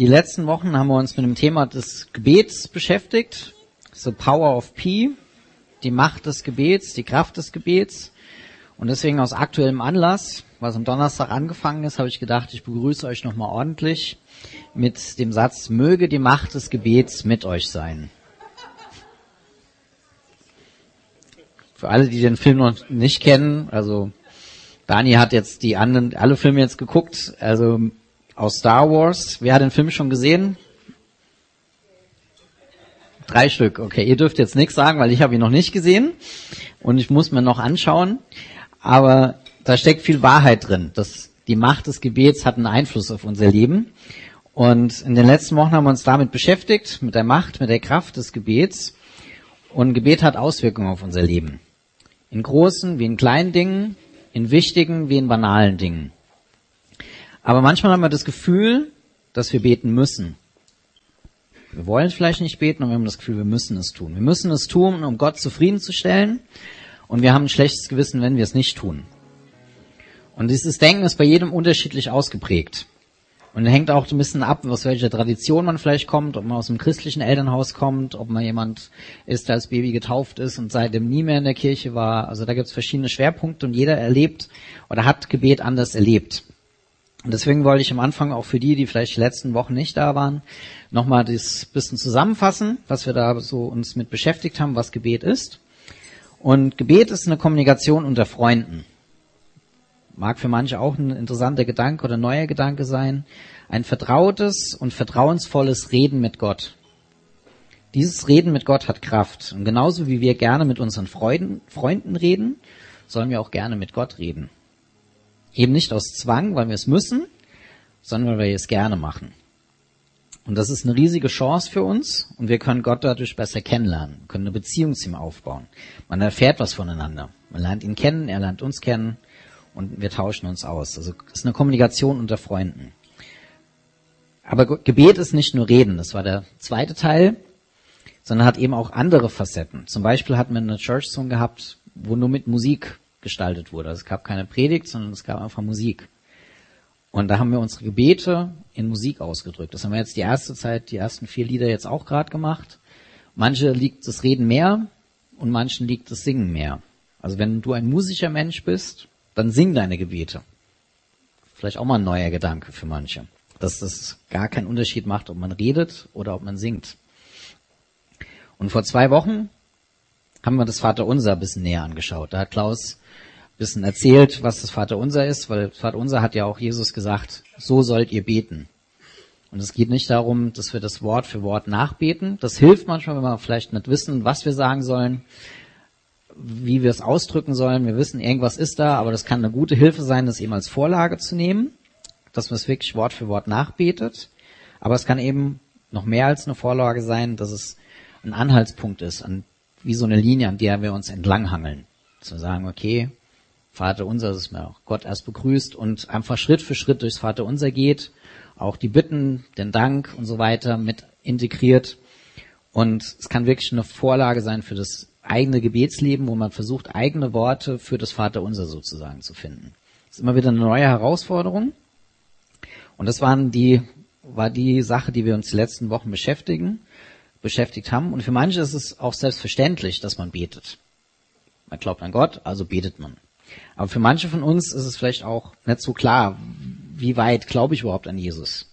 Die letzten Wochen haben wir uns mit dem Thema des Gebets beschäftigt. The Power of P, die Macht des Gebets, die Kraft des Gebets. Und deswegen aus aktuellem Anlass, was am Donnerstag angefangen ist, habe ich gedacht, ich begrüße euch nochmal ordentlich mit dem Satz, möge die Macht des Gebets mit euch sein. Für alle, die den Film noch nicht kennen, also Dani hat jetzt die anderen, alle Filme jetzt geguckt, also aus Star Wars. Wer hat den Film schon gesehen? Drei Stück, okay. Ihr dürft jetzt nichts sagen, weil ich habe ihn noch nicht gesehen und ich muss mir noch anschauen. Aber da steckt viel Wahrheit drin. Das, die Macht des Gebets hat einen Einfluss auf unser Leben. Und in den letzten Wochen haben wir uns damit beschäftigt, mit der Macht, mit der Kraft des Gebets. Und Gebet hat Auswirkungen auf unser Leben. In großen wie in kleinen Dingen, in wichtigen wie in banalen Dingen. Aber manchmal haben wir das Gefühl, dass wir beten müssen. Wir wollen vielleicht nicht beten, aber wir haben das Gefühl, wir müssen es tun. Wir müssen es tun, um Gott zufriedenzustellen. Und wir haben ein schlechtes Gewissen, wenn wir es nicht tun. Und dieses Denken ist bei jedem unterschiedlich ausgeprägt. Und hängt auch ein bisschen ab, aus welcher Tradition man vielleicht kommt, ob man aus einem christlichen Elternhaus kommt, ob man jemand ist, der als Baby getauft ist und seitdem nie mehr in der Kirche war. Also da gibt es verschiedene Schwerpunkte und jeder erlebt oder hat Gebet anders erlebt. Und deswegen wollte ich am Anfang auch für die, die vielleicht die letzten Wochen nicht da waren, nochmal das bisschen zusammenfassen, was wir da so uns mit beschäftigt haben, was Gebet ist. Und Gebet ist eine Kommunikation unter Freunden. Mag für manche auch ein interessanter Gedanke oder neuer Gedanke sein. Ein vertrautes und vertrauensvolles Reden mit Gott. Dieses Reden mit Gott hat Kraft. Und genauso wie wir gerne mit unseren Freunden, Freunden reden, sollen wir auch gerne mit Gott reden. Eben nicht aus Zwang, weil wir es müssen, sondern weil wir es gerne machen. Und das ist eine riesige Chance für uns und wir können Gott dadurch besser kennenlernen, können eine Beziehung zu ihm aufbauen. Man erfährt was voneinander. Man lernt ihn kennen, er lernt uns kennen und wir tauschen uns aus. Also es ist eine Kommunikation unter Freunden. Aber Gebet ist nicht nur Reden, das war der zweite Teil, sondern hat eben auch andere Facetten. Zum Beispiel hatten wir eine Church Song gehabt, wo nur mit Musik gestaltet wurde. Also es gab keine Predigt, sondern es gab einfach Musik. Und da haben wir unsere Gebete in Musik ausgedrückt. Das haben wir jetzt die erste Zeit, die ersten vier Lieder jetzt auch gerade gemacht. Manche liegt das Reden mehr und manchen liegt das Singen mehr. Also wenn du ein musischer Mensch bist, dann sing deine Gebete. Vielleicht auch mal ein neuer Gedanke für manche. Dass das gar keinen Unterschied macht, ob man redet oder ob man singt. Und vor zwei Wochen haben wir das Vaterunser ein bisschen näher angeschaut. Da hat Klaus bisschen erzählt, was das Vaterunser ist, weil Vaterunser hat ja auch Jesus gesagt, so sollt ihr beten. Und es geht nicht darum, dass wir das Wort für Wort nachbeten. Das hilft manchmal, wenn wir vielleicht nicht wissen, was wir sagen sollen, wie wir es ausdrücken sollen. Wir wissen, irgendwas ist da, aber das kann eine gute Hilfe sein, das eben als Vorlage zu nehmen, dass man es wirklich Wort für Wort nachbetet. Aber es kann eben noch mehr als eine Vorlage sein, dass es ein Anhaltspunkt ist, an, wie so eine Linie, an der wir uns entlanghangeln. Zu sagen, okay, Vater unser, dass man auch Gott erst begrüßt und einfach Schritt für Schritt durchs Vater unser geht, auch die Bitten, den Dank und so weiter mit integriert. Und es kann wirklich eine Vorlage sein für das eigene Gebetsleben, wo man versucht, eigene Worte für das Vater unser sozusagen zu finden. Das ist immer wieder eine neue Herausforderung. Und das waren die, war die Sache, die wir uns die letzten Wochen beschäftigen, beschäftigt haben. Und für manche ist es auch selbstverständlich, dass man betet. Man glaubt an Gott, also betet man. Aber für manche von uns ist es vielleicht auch nicht so klar, wie weit glaube ich überhaupt an Jesus?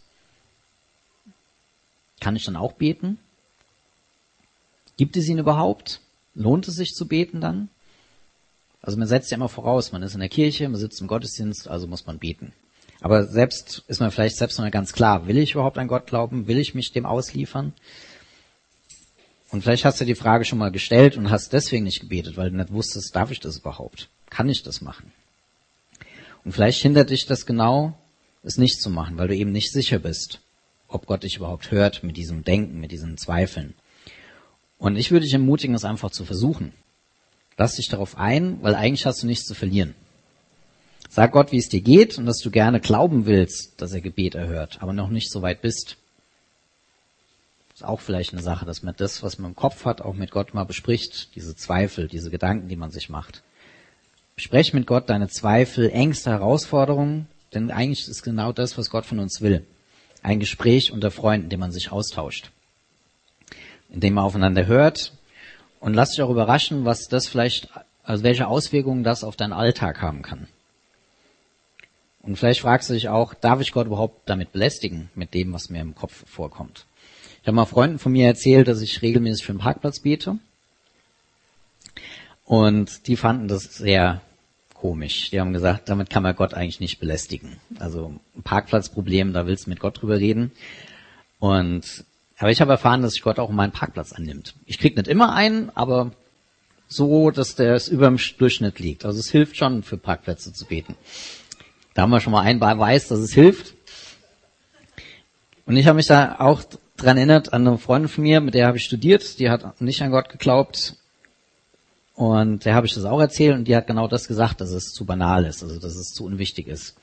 Kann ich dann auch beten? Gibt es ihn überhaupt? Lohnt es sich zu beten dann? Also man setzt ja immer voraus, man ist in der Kirche, man sitzt im Gottesdienst, also muss man beten. Aber selbst ist man vielleicht selbst noch nicht ganz klar, will ich überhaupt an Gott glauben? Will ich mich dem ausliefern? Und vielleicht hast du die Frage schon mal gestellt und hast deswegen nicht gebetet, weil du nicht wusstest, darf ich das überhaupt? Kann ich das machen? Und vielleicht hindert dich das genau, es nicht zu machen, weil du eben nicht sicher bist, ob Gott dich überhaupt hört mit diesem Denken, mit diesen Zweifeln. Und ich würde dich ermutigen, es einfach zu versuchen. Lass dich darauf ein, weil eigentlich hast du nichts zu verlieren. Sag Gott, wie es dir geht und dass du gerne glauben willst, dass er Gebet erhört, aber noch nicht so weit bist. Ist auch vielleicht eine Sache, dass man das, was man im Kopf hat, auch mit Gott mal bespricht, diese Zweifel, diese Gedanken, die man sich macht. Sprech mit Gott deine Zweifel, Ängste, Herausforderungen, denn eigentlich ist genau das, was Gott von uns will. ein Gespräch unter Freunden, in dem man sich austauscht, in dem man aufeinander hört und lass dich auch überraschen, was das vielleicht, also welche Auswirkungen das auf deinen Alltag haben kann. Und vielleicht fragst du dich auch, darf ich Gott überhaupt damit belästigen, mit dem, was mir im Kopf vorkommt? Ich habe mal Freunden von mir erzählt, dass ich regelmäßig für den Parkplatz bete. Und die fanden das sehr komisch. Die haben gesagt, damit kann man Gott eigentlich nicht belästigen. Also Parkplatzproblem, da willst du mit Gott drüber reden. Und aber ich habe erfahren, dass sich Gott auch meinen Parkplatz annimmt. Ich krieg nicht immer einen, aber so, dass der es über dem Durchschnitt liegt. Also es hilft schon, für Parkplätze zu beten. Da haben wir schon mal einen Beweis, dass es hilft. Und ich habe mich da auch dran erinnert an eine Freundin von mir, mit der habe ich studiert, die hat nicht an Gott geglaubt und der habe ich das auch erzählt und die hat genau das gesagt, dass es zu banal ist, also dass es zu unwichtig ist.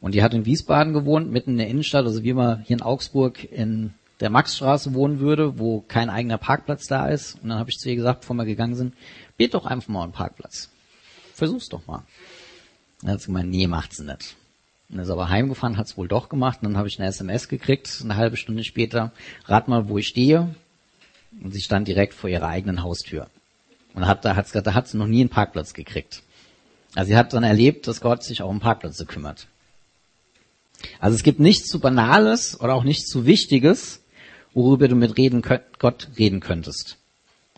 Und die hat in Wiesbaden gewohnt, mitten in der Innenstadt, also wie man hier in Augsburg in der Maxstraße wohnen würde, wo kein eigener Parkplatz da ist. Und dann habe ich zu ihr gesagt, bevor wir gegangen sind, bet doch einfach mal einen Parkplatz. Versuch's doch mal. dann hat sie gemeint, nee, macht's nicht. Und ist aber heimgefahren, hat's wohl doch gemacht. Und dann habe ich eine SMS gekriegt, eine halbe Stunde später. Rat mal, wo ich stehe. Und sie stand direkt vor ihrer eigenen Haustür. Und hat, da, hat, da hat sie noch nie einen Parkplatz gekriegt. Also sie hat dann erlebt, dass Gott sich auch um Parkplätze kümmert. Also es gibt nichts zu Banales oder auch nichts zu Wichtiges, worüber du mit reden, Gott reden könntest.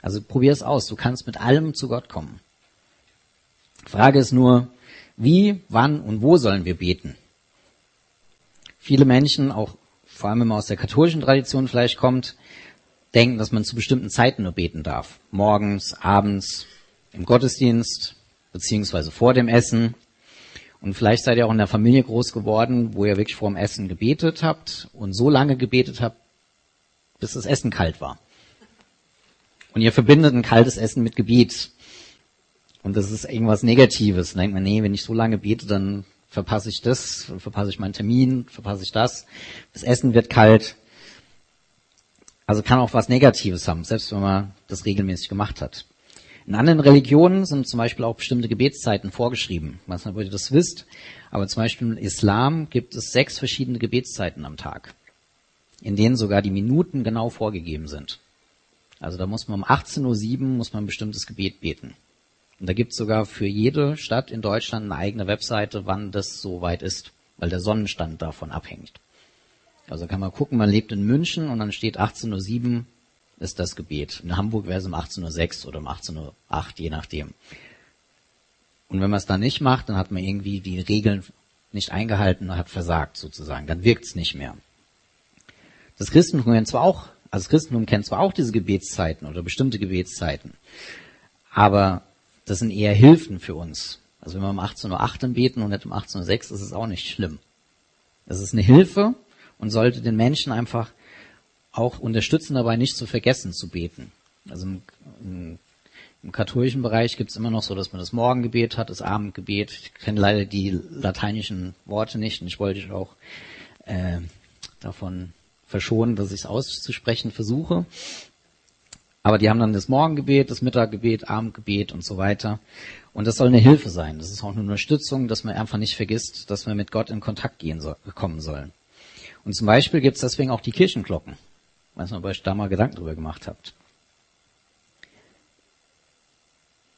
Also probier es aus. Du kannst mit allem zu Gott kommen. Frage ist nur, wie, wann und wo sollen wir beten? Viele Menschen, auch vor allem wenn man aus der katholischen Tradition vielleicht kommt, denken, dass man zu bestimmten Zeiten nur beten darf. Morgens, abends, im Gottesdienst, beziehungsweise vor dem Essen. Und vielleicht seid ihr auch in der Familie groß geworden, wo ihr wirklich vor dem Essen gebetet habt und so lange gebetet habt, bis das Essen kalt war. Und ihr verbindet ein kaltes Essen mit Gebet. Und das ist irgendwas Negatives. Dann denkt man, nee, wenn ich so lange bete, dann verpasse ich das, verpasse ich meinen Termin, verpasse ich das. Das Essen wird kalt. Also kann auch was Negatives haben, selbst wenn man das regelmäßig gemacht hat. In anderen Religionen sind zum Beispiel auch bestimmte Gebetszeiten vorgeschrieben. Ich weiß nicht, ob ihr das wisst, aber zum Beispiel im Islam gibt es sechs verschiedene Gebetszeiten am Tag, in denen sogar die Minuten genau vorgegeben sind. Also da muss man um 18.07 Uhr muss man ein bestimmtes Gebet beten. Und da gibt es sogar für jede Stadt in Deutschland eine eigene Webseite, wann das so weit ist, weil der Sonnenstand davon abhängt. Also kann man gucken, man lebt in München und dann steht 18.07 Uhr ist das Gebet. In Hamburg wäre es um 18.06 Uhr oder um 18.08 Uhr, je nachdem. Und wenn man es dann nicht macht, dann hat man irgendwie die Regeln nicht eingehalten und hat versagt sozusagen. Dann wirkt es nicht mehr. Das Christentum kennt zwar auch, also das Christentum kennt zwar auch diese Gebetszeiten oder bestimmte Gebetszeiten, aber das sind eher Hilfen für uns. Also wenn wir um 18.08 Uhr beten und nicht um 18.06 Uhr, ist es auch nicht schlimm. Es ist eine Hilfe, und sollte den Menschen einfach auch unterstützen, dabei nicht zu vergessen zu beten. Also im, im, im katholischen Bereich gibt es immer noch so, dass man das Morgengebet hat, das Abendgebet. Ich kenne leider die lateinischen Worte nicht und ich wollte dich auch äh, davon verschonen, dass ich es auszusprechen versuche. Aber die haben dann das Morgengebet, das Mittaggebet, Abendgebet und so weiter. Und das soll eine Hilfe sein. Das ist auch eine Unterstützung, dass man einfach nicht vergisst, dass wir mit Gott in Kontakt gehen soll, kommen sollen. Und zum Beispiel gibt es deswegen auch die Kirchenglocken. Weiß nicht, ob ihr euch da mal Gedanken drüber gemacht habt.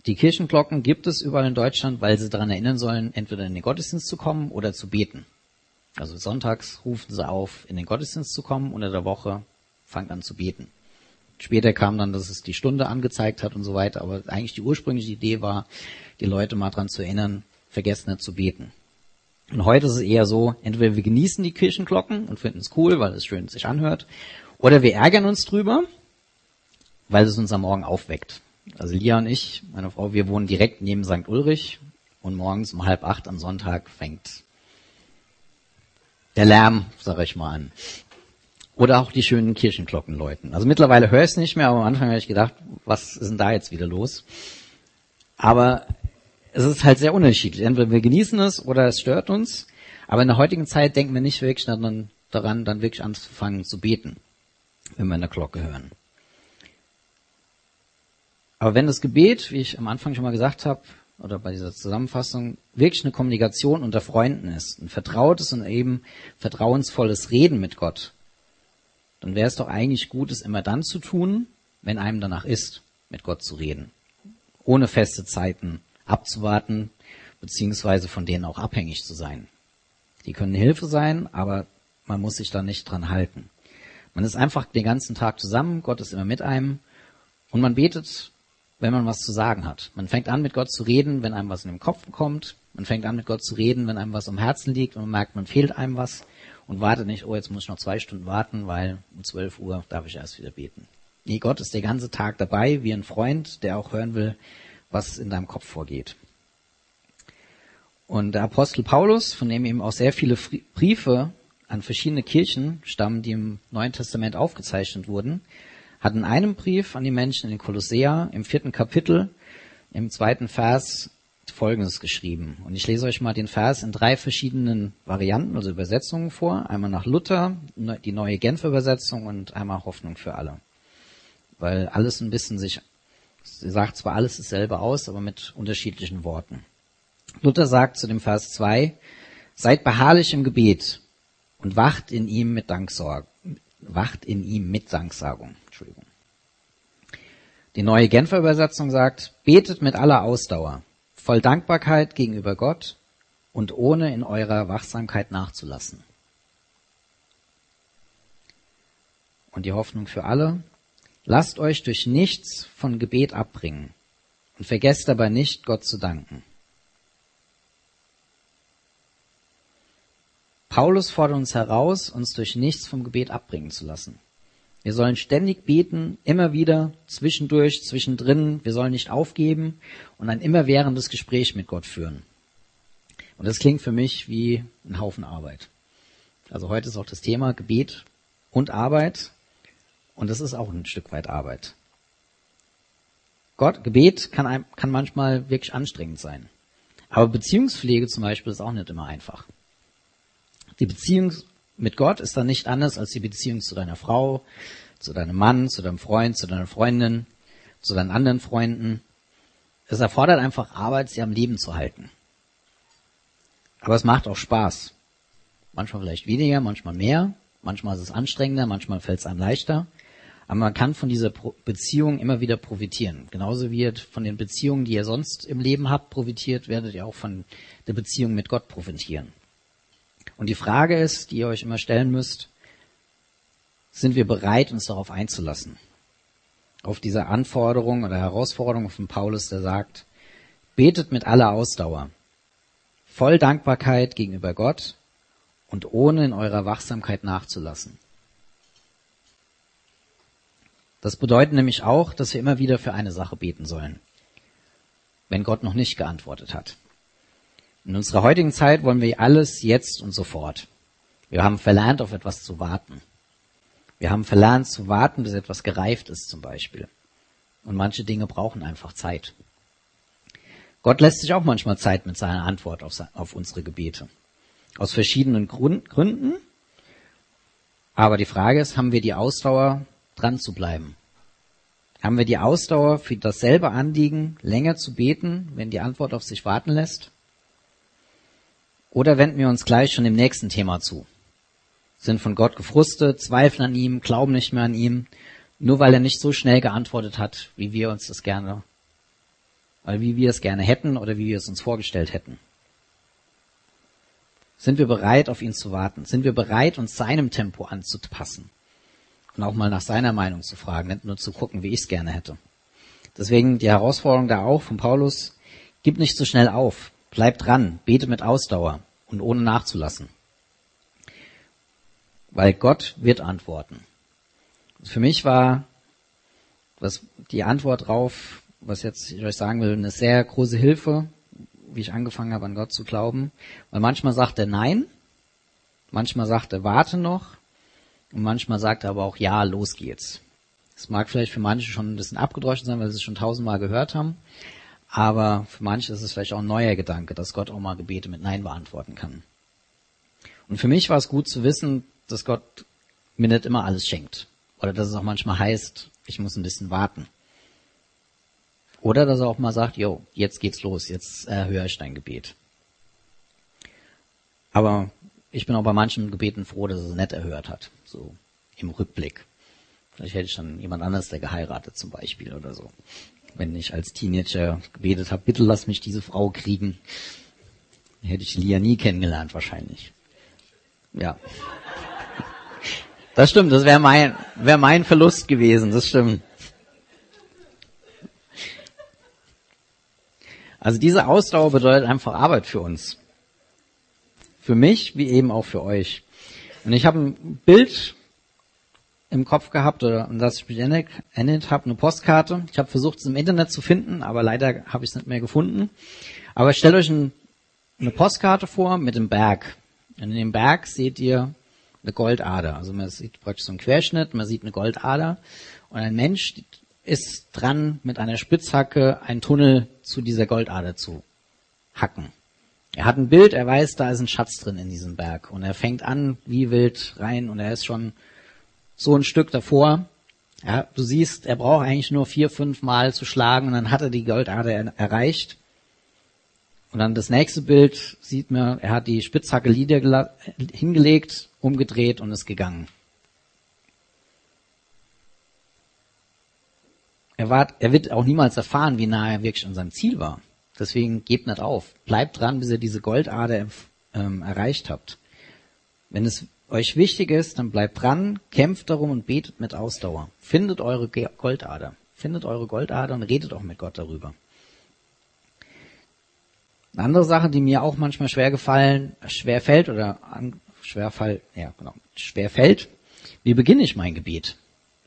Die Kirchenglocken gibt es überall in Deutschland, weil sie daran erinnern sollen, entweder in den Gottesdienst zu kommen oder zu beten. Also sonntags rufen sie auf, in den Gottesdienst zu kommen, unter der Woche fangt an zu beten. Später kam dann, dass es die Stunde angezeigt hat und so weiter, aber eigentlich die ursprüngliche Idee war, die Leute mal daran zu erinnern, vergessen nicht zu beten. Und heute ist es eher so, entweder wir genießen die Kirchenglocken und finden es cool, weil es schön sich anhört, oder wir ärgern uns drüber, weil es uns am Morgen aufweckt. Also Lia und ich, meine Frau, wir wohnen direkt neben St. Ulrich und morgens um halb acht am Sonntag fängt der Lärm, sag ich mal, an. Oder auch die schönen Kirchenglocken läuten. Also mittlerweile höre ich es nicht mehr, aber am Anfang habe ich gedacht, was ist denn da jetzt wieder los? Aber es ist halt sehr unterschiedlich. Entweder wir genießen es oder es stört uns. Aber in der heutigen Zeit denken wir nicht wirklich daran, dann wirklich anzufangen zu beten, wenn wir eine Glocke hören. Aber wenn das Gebet, wie ich am Anfang schon mal gesagt habe, oder bei dieser Zusammenfassung wirklich eine Kommunikation unter Freunden ist, ein vertrautes und eben vertrauensvolles Reden mit Gott, dann wäre es doch eigentlich gut, es immer dann zu tun, wenn einem danach ist, mit Gott zu reden. Ohne feste Zeiten abzuwarten, beziehungsweise von denen auch abhängig zu sein. Die können Hilfe sein, aber man muss sich da nicht dran halten. Man ist einfach den ganzen Tag zusammen, Gott ist immer mit einem und man betet, wenn man was zu sagen hat. Man fängt an, mit Gott zu reden, wenn einem was in den Kopf kommt. Man fängt an, mit Gott zu reden, wenn einem was am Herzen liegt und man merkt, man fehlt einem was und wartet nicht, oh, jetzt muss ich noch zwei Stunden warten, weil um 12 Uhr darf ich erst wieder beten. Nee, Gott ist der ganze Tag dabei, wie ein Freund, der auch hören will, was in deinem Kopf vorgeht. Und der Apostel Paulus, von dem eben auch sehr viele Briefe an verschiedene Kirchen stammen, die im Neuen Testament aufgezeichnet wurden, hat in einem Brief an die Menschen in Kolossea im vierten Kapitel im zweiten Vers Folgendes geschrieben. Und ich lese euch mal den Vers in drei verschiedenen Varianten, also Übersetzungen vor. Einmal nach Luther, die neue Genfer Übersetzung und einmal Hoffnung für alle. Weil alles ein bisschen sich, sie sagt zwar alles dasselbe aus, aber mit unterschiedlichen Worten. Luther sagt zu dem Vers 2, seid beharrlich im Gebet und wacht in ihm mit Danksorge, wacht in ihm mit Danksagung. Entschuldigung. Die neue Genfer Übersetzung sagt, betet mit aller Ausdauer, voll Dankbarkeit gegenüber Gott und ohne in eurer Wachsamkeit nachzulassen. Und die Hoffnung für alle, lasst euch durch nichts von Gebet abbringen und vergesst dabei nicht, Gott zu danken. Paulus fordert uns heraus, uns durch nichts vom Gebet abbringen zu lassen. Wir sollen ständig beten, immer wieder, zwischendurch, zwischendrin. Wir sollen nicht aufgeben und ein immerwährendes Gespräch mit Gott führen. Und das klingt für mich wie ein Haufen Arbeit. Also heute ist auch das Thema Gebet und Arbeit. Und das ist auch ein Stück weit Arbeit. Gott, Gebet kann, einem, kann manchmal wirklich anstrengend sein. Aber Beziehungspflege zum Beispiel ist auch nicht immer einfach. Die Beziehung mit Gott ist dann nicht anders als die Beziehung zu deiner Frau, zu deinem Mann, zu deinem Freund, zu deiner Freundin, zu deinen anderen Freunden. Es erfordert einfach Arbeit, sie am Leben zu halten. Aber es macht auch Spaß. Manchmal vielleicht weniger, manchmal mehr. Manchmal ist es anstrengender, manchmal fällt es einem leichter. Aber man kann von dieser Beziehung immer wieder profitieren. Genauso wie ihr von den Beziehungen, die ihr sonst im Leben habt, profitiert, werdet ihr auch von der Beziehung mit Gott profitieren. Und die Frage ist, die ihr euch immer stellen müsst, sind wir bereit, uns darauf einzulassen? Auf diese Anforderung oder Herausforderung von Paulus, der sagt, betet mit aller Ausdauer, voll Dankbarkeit gegenüber Gott und ohne in eurer Wachsamkeit nachzulassen. Das bedeutet nämlich auch, dass wir immer wieder für eine Sache beten sollen, wenn Gott noch nicht geantwortet hat. In unserer heutigen Zeit wollen wir alles jetzt und sofort. Wir haben verlernt, auf etwas zu warten. Wir haben verlernt zu warten, bis etwas gereift ist zum Beispiel. Und manche Dinge brauchen einfach Zeit. Gott lässt sich auch manchmal Zeit mit seiner Antwort auf, auf unsere Gebete. Aus verschiedenen Grund, Gründen. Aber die Frage ist, haben wir die Ausdauer, dran zu bleiben? Haben wir die Ausdauer, für dasselbe Anliegen länger zu beten, wenn die Antwort auf sich warten lässt? Oder wenden wir uns gleich schon dem nächsten Thema zu? Sind von Gott gefrustet, zweifeln an ihm, glauben nicht mehr an ihm, nur weil er nicht so schnell geantwortet hat, wie wir uns das gerne, weil wie wir es gerne hätten oder wie wir es uns vorgestellt hätten. Sind wir bereit, auf ihn zu warten? Sind wir bereit, uns seinem Tempo anzupassen? Und auch mal nach seiner Meinung zu fragen, nicht nur zu gucken, wie ich es gerne hätte. Deswegen die Herausforderung da auch von Paulus, gib nicht so schnell auf. Bleib dran, bete mit Ausdauer und ohne nachzulassen. Weil Gott wird antworten. Für mich war was die Antwort drauf, was jetzt ich euch sagen will, eine sehr große Hilfe, wie ich angefangen habe, an Gott zu glauben. Weil manchmal sagt er Nein, manchmal sagt er Warte noch und manchmal sagt er aber auch Ja, los geht's. Das mag vielleicht für manche schon ein bisschen abgedroschen sein, weil sie es schon tausendmal gehört haben. Aber für manche ist es vielleicht auch ein neuer Gedanke, dass Gott auch mal Gebete mit Nein beantworten kann. Und für mich war es gut zu wissen, dass Gott mir nicht immer alles schenkt. Oder dass es auch manchmal heißt, ich muss ein bisschen warten. Oder dass er auch mal sagt, jo, jetzt geht's los, jetzt erhöre ich dein Gebet. Aber ich bin auch bei manchen Gebeten froh, dass er es nicht erhört hat, so im Rückblick. Vielleicht hätte ich dann jemand anderes, der geheiratet zum Beispiel oder so. Wenn ich als Teenager gebetet habe, bitte lass mich diese Frau kriegen, hätte ich Lia nie kennengelernt wahrscheinlich. Ja. Das stimmt, das wäre mein, wäre mein Verlust gewesen, das stimmt. Also diese Ausdauer bedeutet einfach Arbeit für uns. Für mich, wie eben auch für euch. Und ich habe ein Bild im Kopf gehabt, oder und das ich mich erinnert habe, eine Postkarte. Ich habe versucht, es im Internet zu finden, aber leider habe ich es nicht mehr gefunden. Aber stellt euch ein, eine Postkarte vor mit dem Berg. Und in dem Berg seht ihr eine Goldader. Also man sieht praktisch so einen Querschnitt, man sieht eine Goldader. Und ein Mensch ist dran, mit einer Spitzhacke einen Tunnel zu dieser Goldader zu hacken. Er hat ein Bild, er weiß, da ist ein Schatz drin in diesem Berg. Und er fängt an, wie wild rein, und er ist schon so ein Stück davor. Ja, du siehst, er braucht eigentlich nur vier, fünf Mal zu schlagen, und dann hat er die Goldader erreicht. Und dann das nächste Bild sieht man, er hat die Spitzhacke hingelegt, umgedreht und ist gegangen. Er, war, er wird auch niemals erfahren, wie nah er wirklich an seinem Ziel war. Deswegen gebt nicht auf. Bleibt dran, bis ihr diese Goldader ähm, erreicht habt. Wenn es euch wichtig ist, dann bleibt dran, kämpft darum und betet mit Ausdauer. Findet eure Goldader. Findet eure Goldader und redet auch mit Gott darüber. Eine andere Sache, die mir auch manchmal schwer gefallen, schwer fällt oder an, schwer fall, ja genau, schwer fällt. Wie beginne ich mein Gebet?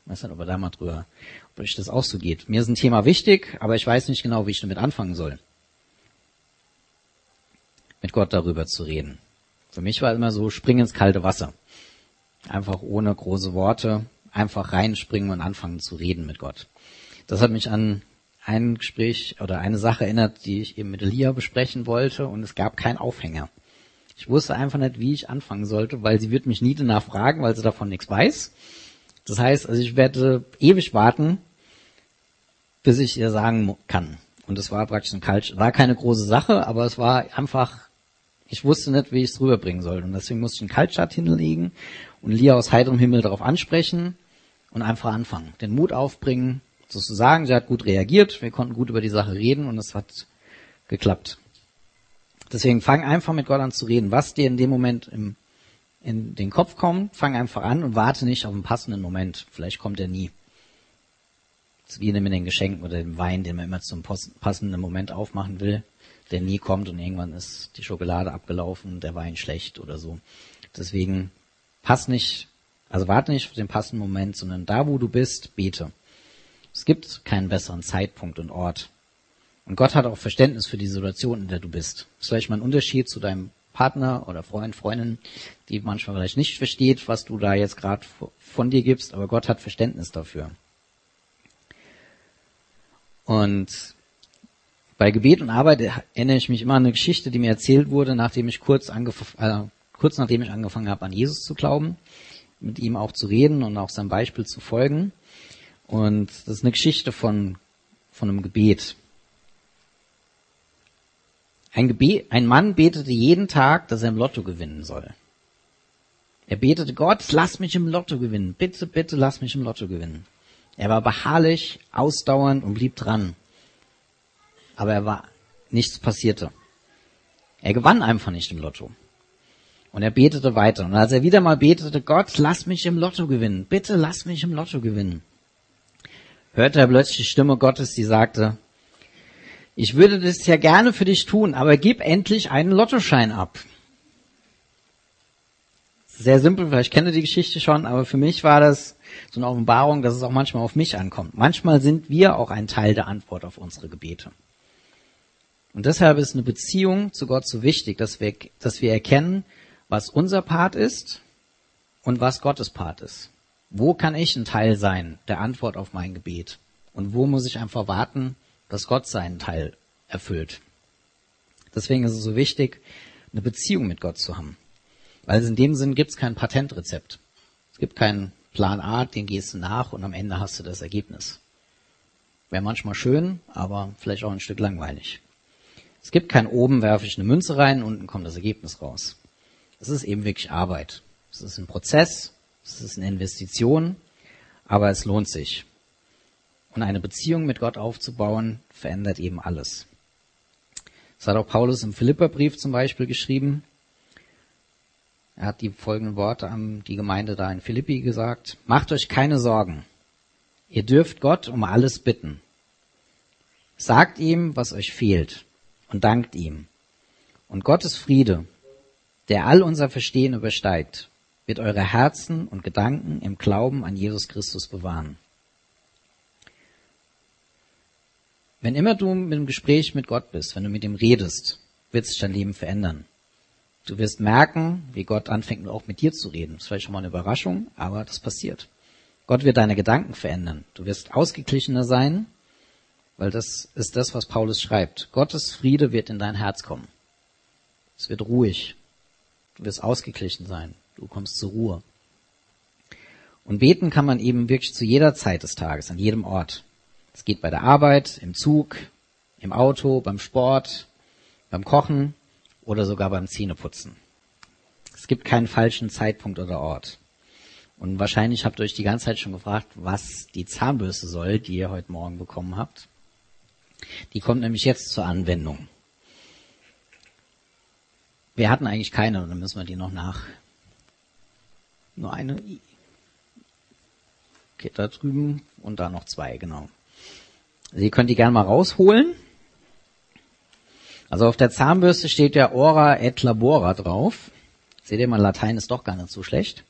Ich weiß nicht, ob er da mal drüber, ob euch das auch so geht. Mir ist ein Thema wichtig, aber ich weiß nicht genau, wie ich damit anfangen soll. Mit Gott darüber zu reden. Für mich war immer so, spring ins kalte Wasser. Einfach ohne große Worte, einfach reinspringen und anfangen zu reden mit Gott. Das hat mich an ein Gespräch oder eine Sache erinnert, die ich eben mit Elia besprechen wollte und es gab keinen Aufhänger. Ich wusste einfach nicht, wie ich anfangen sollte, weil sie wird mich nie danach fragen, weil sie davon nichts weiß. Das heißt, also ich werde ewig warten, bis ich ihr sagen kann. Und das war praktisch ein Kalt, war keine große Sache, aber es war einfach, ich wusste nicht, wie ich es rüberbringen soll. Und deswegen musste ich einen Kaltstart hinlegen und Lia aus heiterem Himmel darauf ansprechen und einfach anfangen. Den Mut aufbringen, sozusagen. Sie hat gut reagiert, wir konnten gut über die Sache reden und es hat geklappt. Deswegen fang einfach mit Gott an zu reden, was dir in dem Moment im, in den Kopf kommt, fang einfach an und warte nicht auf einen passenden Moment. Vielleicht kommt er nie. Das ist wie mit den Geschenken oder dem Wein, den man immer zum passenden Moment aufmachen will, der nie kommt und irgendwann ist die Schokolade abgelaufen, der Wein schlecht oder so. Deswegen pass nicht, also warte nicht auf den passenden Moment, sondern da, wo du bist, bete. Es gibt keinen besseren Zeitpunkt und Ort. Und Gott hat auch Verständnis für die Situation, in der du bist. Das ist vielleicht mal ein Unterschied zu deinem Partner oder Freund, Freundin, die manchmal vielleicht nicht versteht, was du da jetzt gerade von dir gibst, aber Gott hat Verständnis dafür. Und bei Gebet und Arbeit erinnere ich mich immer an eine Geschichte, die mir erzählt wurde, nachdem ich kurz, äh, kurz nachdem ich angefangen habe, an Jesus zu glauben, mit ihm auch zu reden und auch seinem Beispiel zu folgen. Und das ist eine Geschichte von, von einem Gebet. Ein, Gebet. ein Mann betete jeden Tag, dass er im Lotto gewinnen soll. Er betete, Gott, lass mich im Lotto gewinnen. Bitte, bitte, lass mich im Lotto gewinnen. Er war beharrlich, ausdauernd und blieb dran. Aber er war, nichts passierte. Er gewann einfach nicht im Lotto. Und er betete weiter. Und als er wieder mal betete, Gott, lass mich im Lotto gewinnen. Bitte lass mich im Lotto gewinnen hörte er plötzlich die Stimme Gottes, die sagte, ich würde das ja gerne für dich tun, aber gib endlich einen Lottoschein ab. Sehr simpel, vielleicht kennt ihr die Geschichte schon, aber für mich war das so eine Offenbarung, dass es auch manchmal auf mich ankommt. Manchmal sind wir auch ein Teil der Antwort auf unsere Gebete. Und deshalb ist eine Beziehung zu Gott so wichtig, dass wir, dass wir erkennen, was unser Part ist und was Gottes Part ist. Wo kann ich ein Teil sein der Antwort auf mein Gebet? Und wo muss ich einfach warten, dass Gott seinen Teil erfüllt? Deswegen ist es so wichtig, eine Beziehung mit Gott zu haben. Weil in dem Sinn gibt es kein Patentrezept. Es gibt keinen Plan A, den gehst du nach und am Ende hast du das Ergebnis. Wäre manchmal schön, aber vielleicht auch ein Stück langweilig. Es gibt kein oben werfe ich eine Münze rein, unten kommt das Ergebnis raus. Es ist eben wirklich Arbeit. Es ist ein Prozess, es ist eine Investition, aber es lohnt sich. Und eine Beziehung mit Gott aufzubauen, verändert eben alles. Das hat auch Paulus im Philipperbrief zum Beispiel geschrieben. Er hat die folgenden Worte an die Gemeinde da in Philippi gesagt. Macht euch keine Sorgen. Ihr dürft Gott um alles bitten. Sagt ihm, was euch fehlt und dankt ihm. Und Gottes Friede, der all unser Verstehen übersteigt, wird eure Herzen und Gedanken im Glauben an Jesus Christus bewahren. Wenn immer du mit dem Gespräch mit Gott bist, wenn du mit ihm redest, wird sich dein Leben verändern. Du wirst merken, wie Gott anfängt, auch mit dir zu reden. Das ist vielleicht schon mal eine Überraschung, aber das passiert. Gott wird deine Gedanken verändern. Du wirst ausgeglichener sein, weil das ist das, was Paulus schreibt. Gottes Friede wird in dein Herz kommen. Es wird ruhig. Du wirst ausgeglichen sein. Du kommst zur Ruhe. Und beten kann man eben wirklich zu jeder Zeit des Tages, an jedem Ort. Es geht bei der Arbeit, im Zug, im Auto, beim Sport, beim Kochen oder sogar beim Zähneputzen. Es gibt keinen falschen Zeitpunkt oder Ort. Und wahrscheinlich habt ihr euch die ganze Zeit schon gefragt, was die Zahnbürste soll, die ihr heute Morgen bekommen habt. Die kommt nämlich jetzt zur Anwendung. Wir hatten eigentlich keine, dann müssen wir die noch nach. Nur eine. Okay, da drüben und da noch zwei, genau. Also ihr könnt die gerne mal rausholen. Also auf der Zahnbürste steht ja Ora et Labora drauf. Seht ihr mal, Latein ist doch gar nicht so schlecht.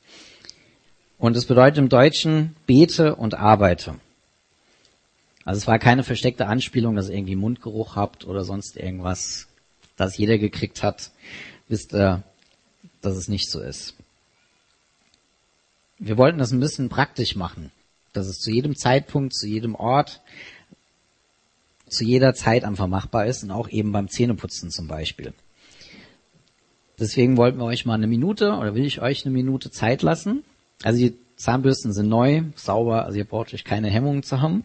Und es bedeutet im Deutschen bete und arbeite. Also es war keine versteckte Anspielung, dass ihr irgendwie Mundgeruch habt oder sonst irgendwas, das jeder gekriegt hat. Wisst ihr, dass es nicht so ist. Wir wollten das ein bisschen praktisch machen, dass es zu jedem Zeitpunkt, zu jedem Ort zu jeder Zeit einfach machbar ist und auch eben beim Zähneputzen zum Beispiel. Deswegen wollten wir euch mal eine Minute oder will ich euch eine Minute Zeit lassen. Also die Zahnbürsten sind neu, sauber, also ihr braucht euch keine Hemmungen zu haben.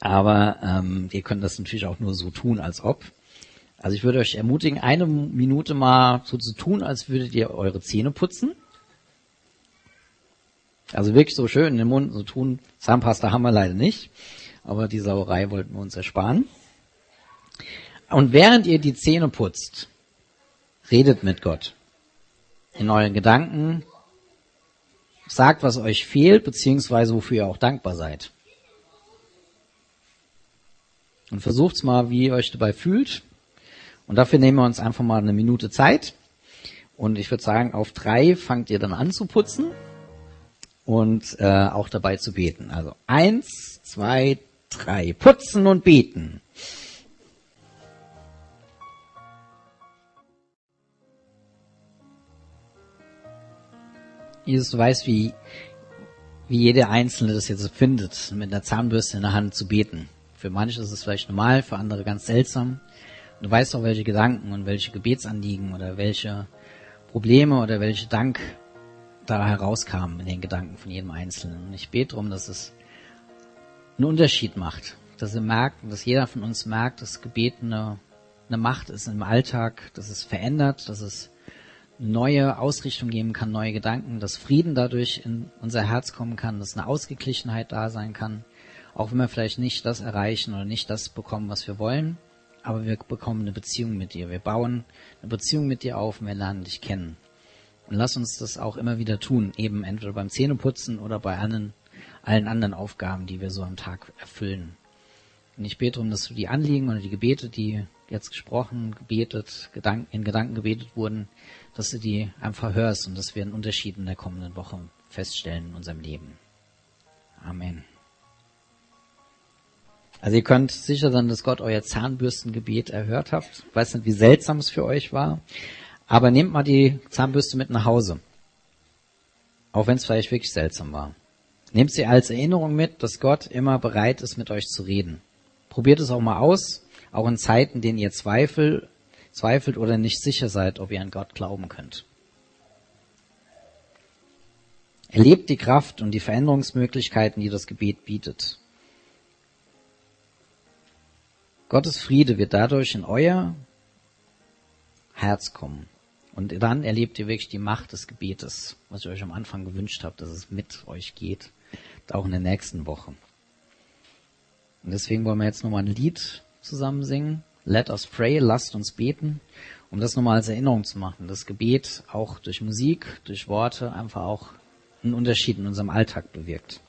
Aber ähm, ihr könnt das natürlich auch nur so tun, als ob. Also ich würde euch ermutigen, eine Minute mal so zu tun, als würdet ihr eure Zähne putzen. Also wirklich so schön in den Mund so tun. Zahnpasta haben wir leider nicht aber die Sauerei wollten wir uns ersparen. Und während ihr die Zähne putzt, redet mit Gott. In euren Gedanken, sagt, was euch fehlt, beziehungsweise wofür ihr auch dankbar seid. Und versucht's mal, wie ihr euch dabei fühlt. Und dafür nehmen wir uns einfach mal eine Minute Zeit. Und ich würde sagen, auf drei fangt ihr dann an zu putzen und äh, auch dabei zu beten. Also eins, zwei, drei. Putzen und beten. Jesus weiß, wie, wie jeder Einzelne das jetzt findet, mit einer Zahnbürste in der Hand zu beten. Für manche ist es vielleicht normal, für andere ganz seltsam. du weißt auch, welche Gedanken und welche Gebetsanliegen oder welche Probleme oder welche Dank da herauskamen in den Gedanken von jedem Einzelnen. Und ich bete darum, dass es einen Unterschied macht. Dass ihr merkt, dass jeder von uns merkt, dass Gebet eine, eine Macht ist im Alltag, dass es verändert, dass es neue Ausrichtung geben kann, neue Gedanken, dass Frieden dadurch in unser Herz kommen kann, dass eine Ausgeglichenheit da sein kann, auch wenn wir vielleicht nicht das erreichen oder nicht das bekommen, was wir wollen, aber wir bekommen eine Beziehung mit dir. Wir bauen eine Beziehung mit dir auf und wir lernen dich kennen. Und lass uns das auch immer wieder tun, eben entweder beim Zähneputzen oder bei anderen allen anderen Aufgaben, die wir so am Tag erfüllen. Und ich bete darum, dass du die Anliegen oder die Gebete, die jetzt gesprochen, gebetet, in Gedanken gebetet wurden, dass du die einfach hörst und dass wir einen Unterschied in der kommenden Woche feststellen in unserem Leben. Amen. Also ihr könnt sicher sein, dass Gott euer Zahnbürstengebet erhört habt. Ich weiß nicht, wie seltsam es für euch war. Aber nehmt mal die Zahnbürste mit nach Hause. Auch wenn es vielleicht wirklich seltsam war. Nehmt sie als Erinnerung mit, dass Gott immer bereit ist, mit euch zu reden. Probiert es auch mal aus, auch in Zeiten, in denen ihr Zweifel, zweifelt oder nicht sicher seid, ob ihr an Gott glauben könnt. Erlebt die Kraft und die Veränderungsmöglichkeiten, die das Gebet bietet. Gottes Friede wird dadurch in euer Herz kommen. Und dann erlebt ihr wirklich die Macht des Gebetes, was ich euch am Anfang gewünscht habe, dass es mit euch geht, auch in der nächsten Woche. Und deswegen wollen wir jetzt nochmal ein Lied zusammen singen. Let us pray, lasst uns beten, um das nochmal als Erinnerung zu machen. Das Gebet auch durch Musik, durch Worte einfach auch einen Unterschied in unserem Alltag bewirkt.